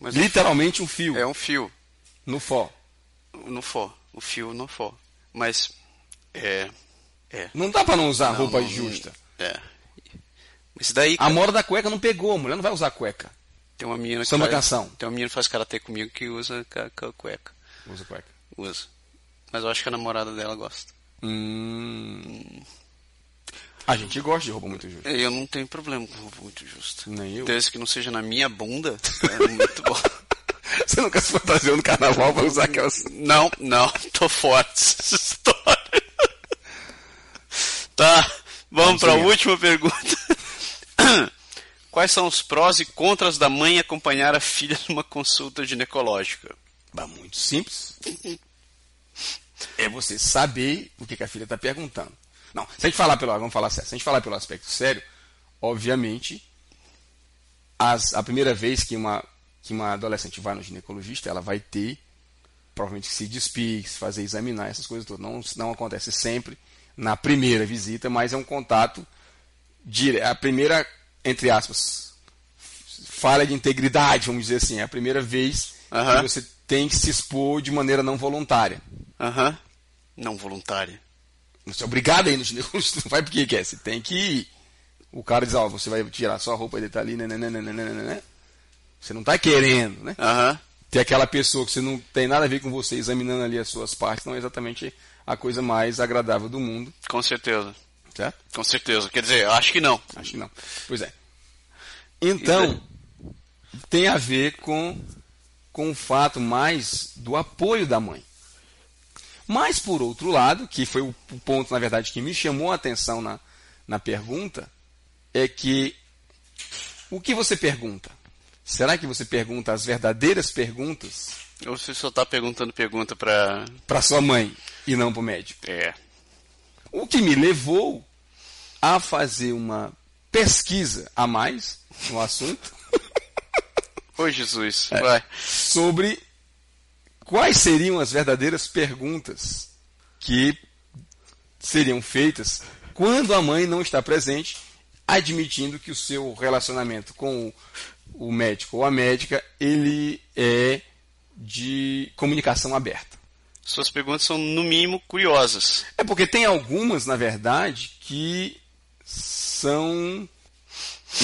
Mas Literalmente um fio. É um fio. No fó. No fó. O fio no fó. Mas. É. É. Não dá pra não usar Não, roupa não- justa. É. Isso daí. A moda da cueca não pegou, a mulher não vai usar cueca. Tem uma menina que Samba faz, canção. Tem uma menina que faz karatê comigo que usa ca- ca- cueca. Usa cueca. Usa. Mas eu acho que a namorada dela gosta. Hum. A gente gosta de roupa muito justa. Eu não tenho problema com roupa muito justa. Nem eu. Desde que não seja na minha bunda, é muito bom. Você nunca se fantasiou no carnaval pra usar aquelas. Não, não, tô forte essa história. Tá, vamos Vamos para a última pergunta. Quais são os prós e contras da mãe acompanhar a filha numa consulta ginecológica? Bah, muito simples. É você saber o que, que a filha está perguntando. Não, se a gente falar pelo, vamos falar sério, se a gente falar pelo aspecto sério, obviamente, as- a primeira vez que uma, que uma adolescente vai no ginecologista, ela vai ter, provavelmente, que se despir, se fazer examinar, essas coisas todas. Não, não acontece sempre na primeira visita, mas é um contato, dire, a primeira, entre aspas, falha de integridade, vamos dizer assim, é a primeira vez Aham. que você tem que se expor de maneira não voluntária. Aham. Não voluntária. Você é obrigado a ir no ginecologista, não vai porque quer, você tem que ir. O cara diz, ó, você vai tirar sua roupa e deitar ali, né, né, né, né, né, né, né. Você não está querendo, né? Aham. Ter aquela pessoa que você não tem nada a ver com você examinando ali as suas partes, não é exatamente a coisa mais agradável do mundo, Com certeza. Certo? Com certeza. Quer dizer, eu acho que não. Acho que não. Pois é. Então, tem a ver com, com o fato mais do apoio da mãe. Mas, por outro lado, que foi o ponto, na verdade, que me chamou a atenção na, na pergunta, é que o que você pergunta? Será que você pergunta as verdadeiras perguntas Ou você só tá perguntando pergunta pra. para sua mãe e não para o médico? É. O que me levou a fazer uma pesquisa a mais no assunto Ô Jesus. Vai. sobre quais seriam as verdadeiras perguntas que seriam feitas quando a mãe não está presente, admitindo que o seu relacionamento com o, o médico ou a médica ele é de comunicação aberta. Suas perguntas são, no mínimo, curiosas. É porque tem algumas, na verdade, que são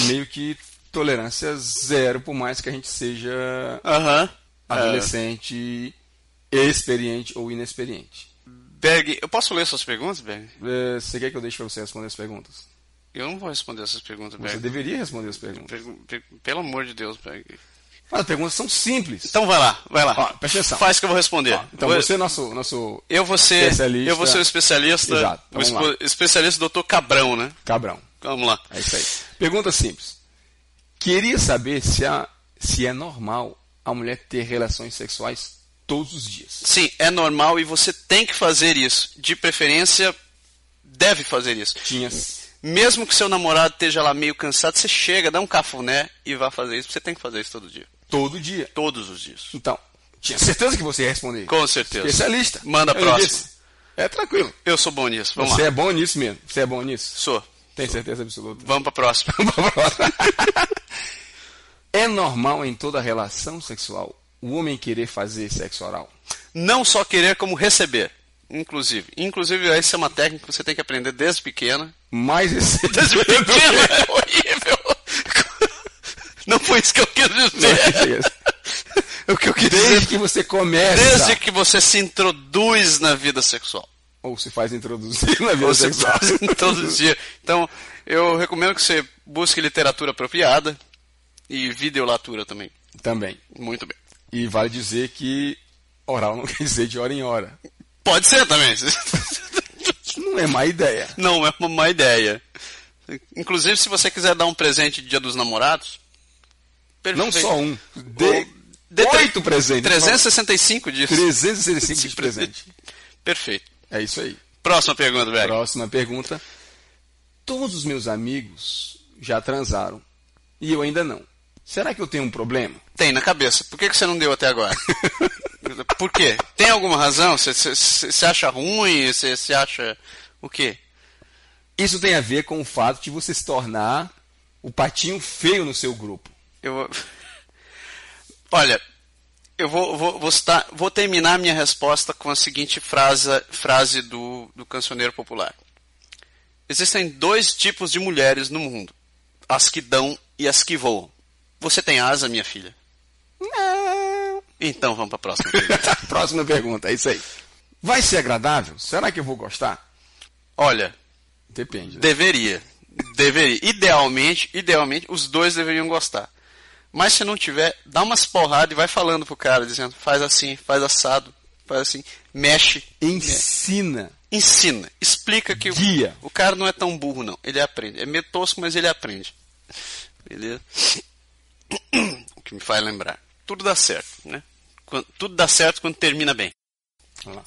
meio que tolerância zero, por mais que a gente seja adolescente, experiente ou inexperiente. Berg, eu posso ler suas perguntas, Berg? É, Você quer que eu deixe para você responder as perguntas? Eu não vou responder essas perguntas, Você Berg. deveria responder as perguntas. Pergu- per- Pelo amor de Deus, Berg. As perguntas são simples. Então vai lá, vai lá. Ó, presta atenção. Faz que eu vou responder. Ó, então Vou- você é nosso, nosso eu vou ser, especialista. eu vou ser o especialista, Exato, o vamos lá. espo- especialista doutor Cabrão, né? cabrão. Vamos lá. É isso aí. Pergunta simples. Queria saber se, a, se é normal a mulher ter relações sexuais todos os dias. Sim, é normal e você tem que fazer isso. De preferência, deve fazer isso. Tinha. Mesmo que seu namorado esteja lá meio cansado, você chega, dá um cafuné e vai fazer isso. Você tem que fazer isso todo dia. Todo dia. Todos os dias. Então, tinha certeza que você ia responder. Com certeza. Especialista. Manda a próxima. disse, É tranquilo. Eu sou bom nisso. Vamos você lá. é bom nisso mesmo. Você é bom nisso. Sou. Tem certeza absoluta. Vamos pra próxima. é normal em toda relação sexual o homem querer fazer sexo oral? Não só querer, como receber. Inclusive. Inclusive, essa é uma técnica que você tem que aprender desde pequena. Mais esse. Desde pequena. Não foi isso que eu quis dizer. o que eu quis Desde dizer que você começa. desde que você se introduz na vida sexual. Ou se faz introduzir na vida Você sexual. faz introduzir. Então, eu recomendo que você busque literatura apropriada e videolatura também. Também. Muito bem. E vale dizer que oral não quer dizer de hora em hora. Pode ser também. Não é má ideia. Não é uma má ideia. Inclusive, se você quiser dar um presente de Dia dos Namorados, Não perfeito. só um. Dê tre- oito presentes. 365 dias. 365 de presente. Perfeito. É isso aí. Próxima pergunta, Berg. Próxima pergunta. Todos os meus amigos já transaram e eu ainda não. Será que eu tenho um problema? Tem na cabeça. Por que, que você não deu até agora? Por quê? Tem alguma razão? Você, acha ruim? Você acha o quê? Isso tem a ver com o fato de você se tornar o patinho feio no seu grupo? Eu. Olha, eu vou, vou, vou, citar- vou terminar minha resposta com a seguinte frase, frase do, do cancioneiro popular. Existem dois tipos de mulheres no mundo: as que dão e as que voam. Você tem asa, minha filha? Não. Então vamos para a próxima pergunta. Próxima pergunta, é isso aí. Vai ser agradável? Será que eu vou gostar? Olha, Depende. né? deveria. Deveria. Idealmente, idealmente, os dois deveriam gostar. Mas se não tiver, dá umas porradas e vai falando pro cara, dizendo, faz assim, faz assado, faz assim, mexe, Ensina. ensina, explica que o- Guia. O, cara não é tão burro, não. Ele aprende. É meio tosco, mas ele aprende. Beleza? O que me faz lembrar. Tudo dá certo, né? Quando- tudo dá certo quando termina bem. Vamos lá.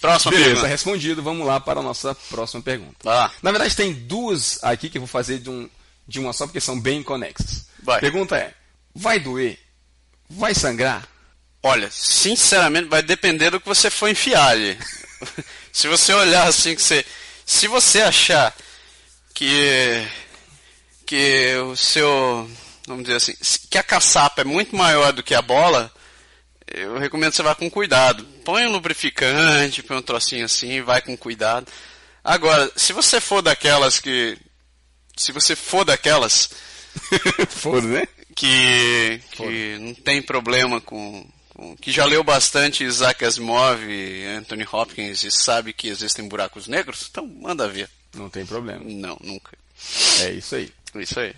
Próxima Beleza, pergunta. respondido. Vamos lá para a nossa próxima pergunta. Na verdade, tem duas aqui que eu vou fazer de, um, de uma só, porque são bem conexas. Vai. Pergunta é: vai doer? Vai sangrar? Olha, sinceramente, vai depender do que você for enfiar ali. se você olhar assim que você. Se você achar que. que o seu. vamos dizer assim, que a caçapa é muito maior do que a bola, eu recomendo que você vá com cuidado. Põe um lubrificante, põe um trocinho assim, vai com cuidado. Agora, se você for daquelas que. Se você for daquelas Foda, né? que, que não tem problema com, com- que já leu bastante Isaac Asimov Anthony Hopkins e sabe que existem buracos negros, então manda ver. Não tem problema. Não, nunca. É isso aí. Isso aí.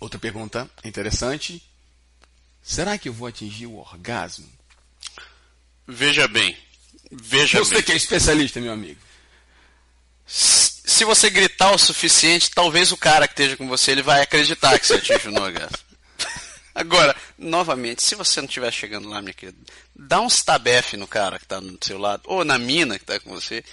Outra pergunta interessante. Será que eu vou atingir o orgasmo? Veja bem. Veja Você bem. que é especialista, meu amigo. Se você gritar o suficiente, talvez o cara que esteja com você ele vai acreditar que você atingiu no orgasmo. Agora, novamente, se você não estiver chegando lá, minha querida, dá um stabef no cara que está do seu lado, ou na mina que está com você,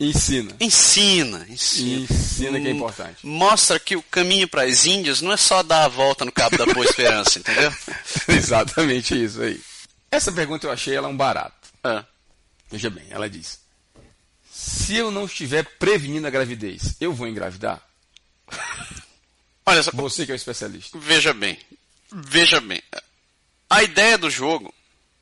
Ensina. Ensina, ensina. Ensina que é Hum, importante. Mostra que o caminho para as Índias não é só dar a volta no Cabo da Boa Esperança, entendeu? Exatamente isso aí. Essa pergunta eu achei ela um barato. Ah, Veja bem, ela diz: Se eu não estiver prevenindo a gravidez, eu vou engravidar? Olha só, Você que é o especialista. veja bem. Veja bem. A ideia do jogo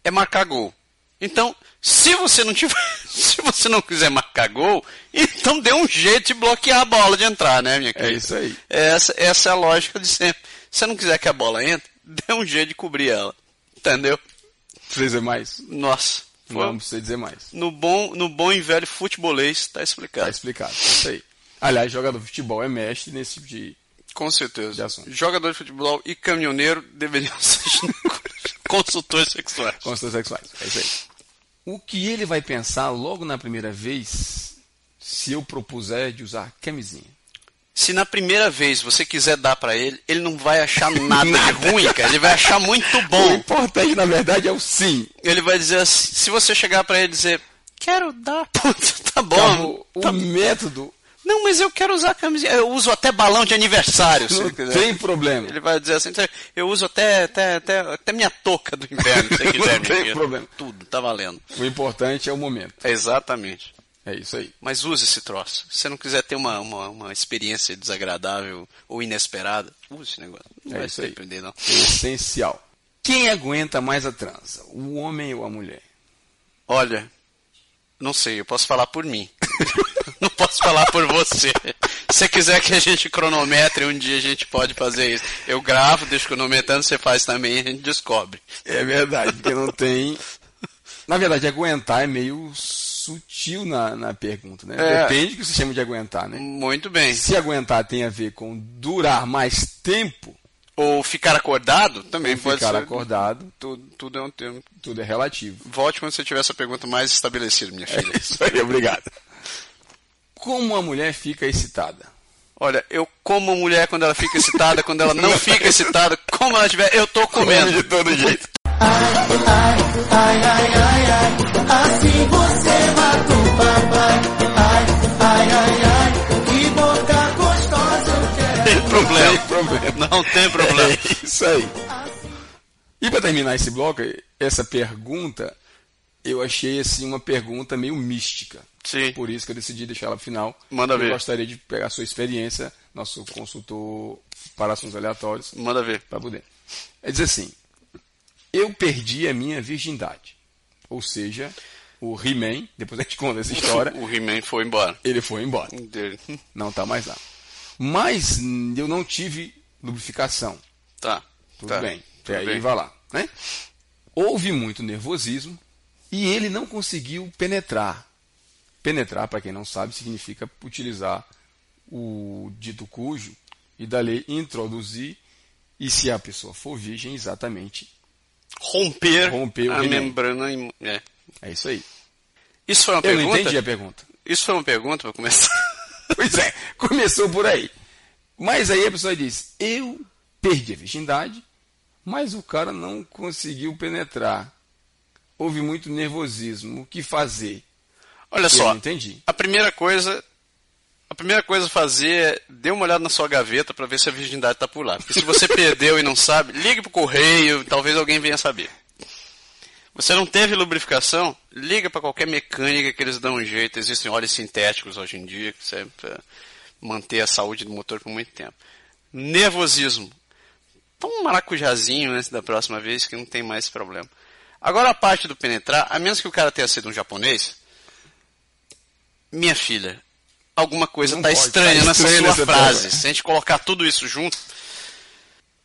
é marcar gol. Então, se você não tiver, se você não quiser marcar gol, então dê um jeito de bloquear a bola de entrar, né, minha querida? isso aí. Essa, essa é a lógica de sempre. Se você não quiser que a bola entre, dê um jeito de cobrir ela. Entendeu? Precisa dizer mais? Nossa. Foi- Não precisa dizer mais. No bom, no bom e velho futebolês, está Tá explicado. explicado. Isso aí. Aliás, jogador de futebol é mestre nesse tipo de. Com De certeza. assunto. Jogador de futebol e caminhoneiro deveriam ser consultores sexuais. consultas sexuais. É isso aí. O que ele vai pensar logo na primeira vez se eu propuser de usar camisinha? Se na primeira vez você quiser dar pra ele, ele não vai achar nada, de ruim, cara. Ele vai achar muito O bom. importante, na verdade, é o sim. Ele vai dizer assim, se você chegar pra ele e dizer, quero dar, putz, tá bom. Acabou. O tá- método Não, mas eu quero usar camisinha. Eu uso até balão de aniversário, se não quiser. tem problema. Ele vai dizer assim, eu uso até, até, até, até minha touca do inverno, se você Não quiser. tem problema. Tudo, tá valendo. O importante é o momento. Exatamente. É isso aí. Mas use esse troço. Se você não quiser ter uma, uma, uma experiência desagradável ou inesperada, use esse negócio. Não É vai se não. É essencial. Quem aguenta mais a transa? O homem ou a mulher? Olha, não sei, eu posso falar por mim. não posso falar por você. Se você quiser que a gente cronometre, um dia a gente pode fazer isso. Eu gravo, deixo cronometrando, você faz também e a gente descobre. É verdade, porque não tem. Na verdade, aguentar é meio sutil na, na pergunta, né? É. Depende do que se chama de aguentar, né? Muito bem. Se aguentar tem a ver com durar mais tempo, Ou ficar acordado, também pode ficar ser. acordado, Tudo, tudo é um termo. tudo é relativo. Volte quando você tiver essa pergunta mais estabelecida, minha filha. É isso aí, obrigado. Como a mulher fica excitada? Olha, eu como mulher quando ela fica excitada, quando ela não fica excitada, como ela tiver, eu tô comendo. de todo jeito. Assim você mata o papai. Ai, ai, ai, ai, que boca gostosa eu quero. Tem problema. Tem problema. Não tem problema. É isso aí. E para terminar esse bloco, essa pergunta, eu achei assim uma pergunta meio mística. Sim. Por isso que eu decidi deixar ela pro final. Manda eu ver. gostaria de pegar a sua experiência nosso consultor para assuntos aleatórios, Manda ver. para poder. Ele diz assim: Eu perdi a minha virgindade. Ou seja, o He-Man, depois a gente conta essa história, O He-Man foi embora. ele foi embora. Não está mais lá. Mas eu não tive lubrificação. Tá. Tudo tá. bem. Tudo aí bem. vai lá. Né? Houve muito nervosismo e ele não conseguiu penetrar. Penetrar, para quem não sabe, significa utilizar o dito cujo e dali introduzir. E se a pessoa for virgem, exatamente. Romper, Romper a membrana. É. É isso aí. Isso foi uma Eu pergunta? não entendi a pergunta. Isso foi uma pergunta para começar. Pois é, começou por aí. Mas aí a pessoa diz: Eu perdi a virgindade, mas o cara não conseguiu penetrar. Houve muito nervosismo. O que fazer? Olha Eu só. entendi. A primeira coisa. A primeira coisa a fazer é dê uma olhada na sua gaveta para ver se a virgindade está por lá. Porque se você perdeu e não sabe, ligue pro correio, talvez alguém venha saber. Você não teve lubrificação, liga para qualquer mecânica que eles dão um jeito. Existem óleos sintéticos hoje em dia que servem para manter a saúde do motor por muito tempo. Nervosismo. Toma um maracujazinho antes da próxima vez que não tem mais problema. Agora a parte do penetrar, a menos que o cara tenha sido um japonês, minha filha, alguma coisa Não tá pode, estranha tá nessa estranha sua nessa frase. Se a gente colocar tudo isso junto,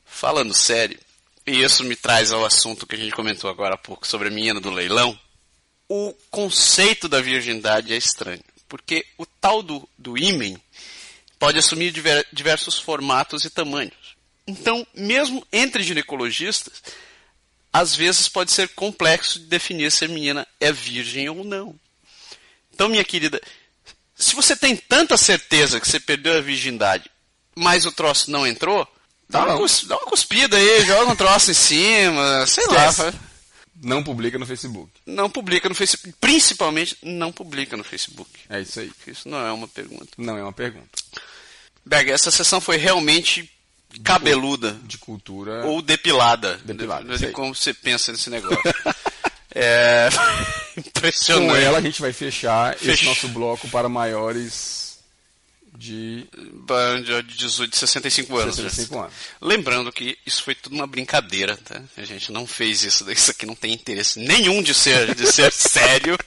falando sério, e isso me traz ao assunto que a gente comentou agora há pouco sobre a menina do leilão, o conceito da virgindade é estranho. Porque o tal do, do ímen pode assumir diver- diversos formatos e tamanhos. Então, mesmo entre ginecologistas, às vezes pode ser complexo de definir se a menina é virgem ou não. Então, minha querida, se você tem tanta certeza que você perdeu a virgindade, mas o troço não entrou, dá, Tá uma, dá uma cuspida aí, joga um troço em cima, sei lá. Esquece. Não publica no Facebook. Não publica no Facebook. Principalmente, não publica no Facebook. É isso aí. Isso não é uma pergunta. Não é uma pergunta. Berg, essa sessão foi realmente cabeluda. De cultura. Ou depilada. Depilada, De, de como você pensa nesse negócio. é. Com Impressionante. ela a gente vai fechar esse nosso bloco para maiores de De 18, de 65 anos. já. 65 anos. Lembrando que isso foi tudo uma brincadeira, tá? A gente não fez isso, isso aqui não tem interesse nenhum de ser, de ser sério.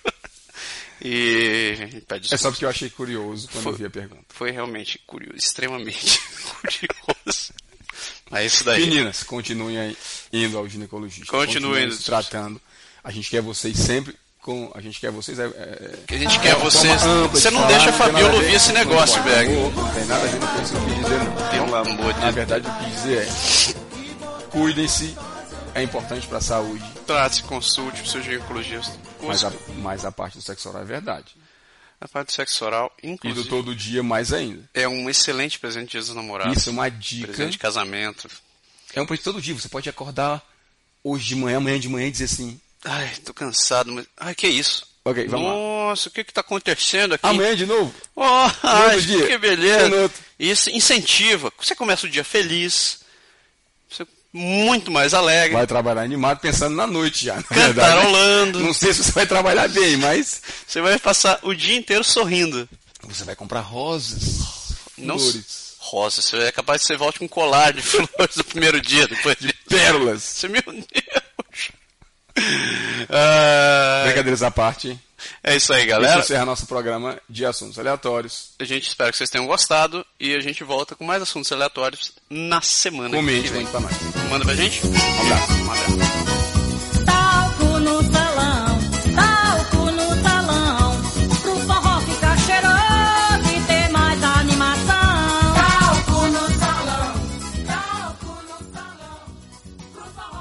E É só porque eu achei curioso quando Foi. eu vi a pergunta. Foi realmente curioso, extremamente curioso. Mas é isso daí. Meninas, continuem indo ao ginecologista. Continuem se tratando. A gente quer vocês sempre com. A gente quer vocês. É, é, A gente quer uma vocês. Você não falar, deixa a tem Fabiola ouvir esse negócio, Berg. Não tem nada a ver com o que eu quis dizer, não. Pelo amor de Na verdade, o que eu quis dizer é: cuidem-se, é importante para a saúde, Trate-se, consulte o seu ginecologista. mas a, mas a parte do sexo oral é verdade. A parte do sexo oral, E do inclusive, todo dia mais ainda. é um excelente presente de Dia dos Namorados. Isso é uma dica. Presente de casamento. É um presente todo dia. Você pode acordar hoje de manhã, amanhã de manhã e dizer assim: Ai, tô cansado, mas... Ai, que isso? Ok, vamos lá. Nossa, o que que tá acontecendo aqui? Amanhã de novo? Oh, ai, dia. que beleza. Isso incentiva. Você começa o dia feliz. Você muito mais alegre. Vai trabalhar animado pensando na noite já. Na verdade? Cantarolando. Não sei se você vai trabalhar bem, mas Você vai passar o dia inteiro sorrindo. você vai comprar rosas, Não flores, Rosa, você é capaz de você volte com um colar de flores no primeiro dia, depois de pérolas. Você, meu Deus. Ah, Brincadeiras à parte. é isso aí, Isso galera. encerra nosso programa de assuntos aleatórios. A gente espera que vocês tenham gostado e a gente volta com mais assuntos aleatórios na semana Comente, que vem. mande pra nós. Manda pra gente? Um abraço. Um abraço.